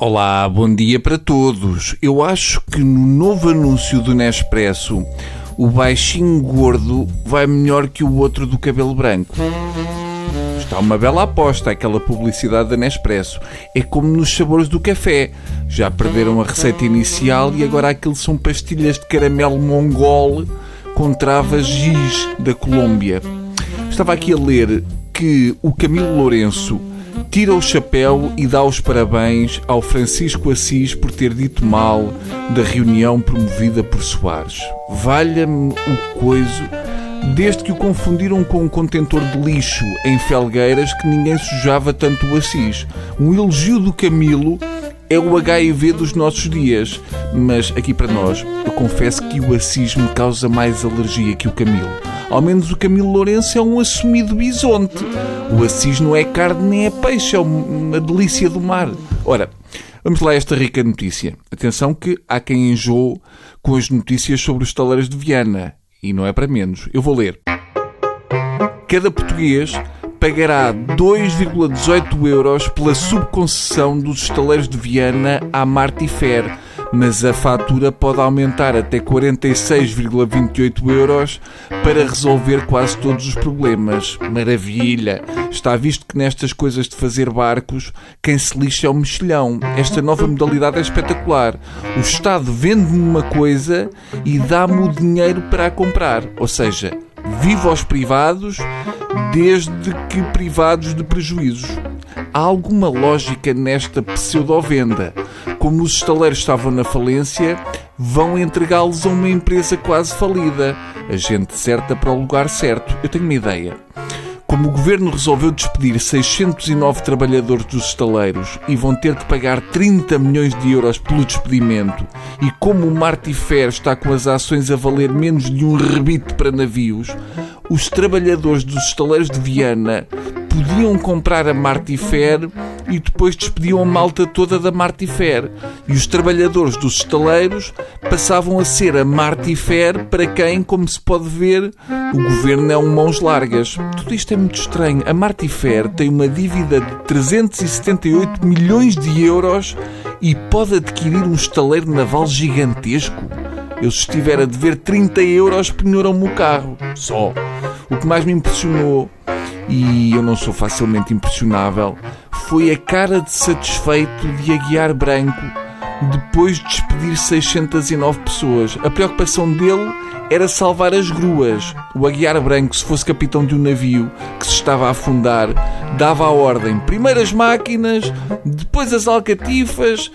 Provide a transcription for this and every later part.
Olá, bom dia para todos. Eu acho que no novo anúncio do Nespresso, o baixinho gordo vai melhor que o outro do cabelo branco. Está uma bela aposta aquela publicidade da Nespresso. É como nos sabores do café. Já perderam a receita inicial e agora aquilo são pastilhas de caramelo mongol com travas giz da Colômbia. Estava aqui a ler que o Camilo Lourenço tira o chapéu e dá os parabéns ao Francisco Assis por ter dito mal da reunião promovida por Soares. Valha-me o coiso, desde que o confundiram com um contentor de lixo em Felgueiras que ninguém sujava tanto o Assis. Um elogio do Camilo é o HIV dos nossos dias, mas aqui para nós, eu confesso que o Assis me causa mais alergia que o Camilo. Ao menos o Camilo Lourenço é um assumido bisonte. O Assis não é carne nem é peixe, é uma delícia do mar. Ora, vamos lá a esta rica notícia. Atenção que há quem enjoe com as notícias sobre os estaleiros de Viana. E não é para menos. Eu vou ler. Cada português pagará 2,18 euros pela subconcessão dos estaleiros de Viana à Martifer, mas a fatura pode aumentar até 46,28 euros para resolver quase todos os problemas. Maravilha! Está visto que nestas coisas de fazer barcos, quem se lixa é o mexilhão. Esta nova modalidade é espetacular. O Estado vende-me uma coisa e dá-me o dinheiro para a comprar. Ou seja, viva aos privados desde que privados de prejuízos. Há alguma lógica nesta pseudo-venda. Como os estaleiros estavam na falência, vão entregá-los a uma empresa quase falida. A gente certa para o lugar certo. Eu tenho uma ideia. Como o governo resolveu despedir 609 trabalhadores dos estaleiros e vão ter que pagar 30 milhões de euros pelo despedimento, e como o Martifer está com as ações a valer menos de um rebite para navios, os trabalhadores dos estaleiros de Viana podiam comprar a Martifer e depois despediam a malta toda da Martifer. E os trabalhadores dos estaleiros passavam a ser a Martifer para quem, como se pode ver, o governo é um mãos largas. Tudo isto é muito estranho. A Martifer tem uma dívida de 378 milhões de euros e pode adquirir um estaleiro naval gigantesco. Eu, se estiver a dever 30 euros, penhoram-me o carro. Só. O que mais me impressionou, e eu não sou facilmente impressionável, foi a cara de satisfeito de Aguiar Branco depois de despedir 609 pessoas. A preocupação dele era salvar as gruas. O Aguiar Branco, se fosse capitão de um navio que se estava a afundar, dava a ordem: primeiro as máquinas, depois as alcatifas,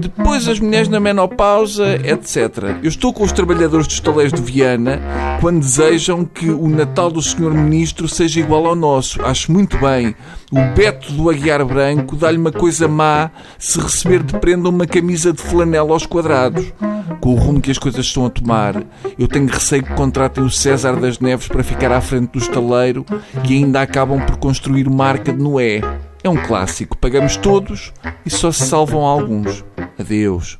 depois as mulheres na menopausa, etc. Eu estou com os trabalhadores dos taleiros de Viana quando desejam que o Natal do Senhor Ministro seja igual ao nosso. Acho muito bem. O Beto do Aguiar Branco dá-lhe uma coisa má se receber de prenda uma camisa de flanela aos quadrados com o rumo que as coisas estão a tomar, eu tenho receio que contratem o César das Neves para ficar à frente do estaleiro e ainda acabam por construir uma arca de Noé. É um clássico. Pagamos todos e só se salvam alguns. Adeus.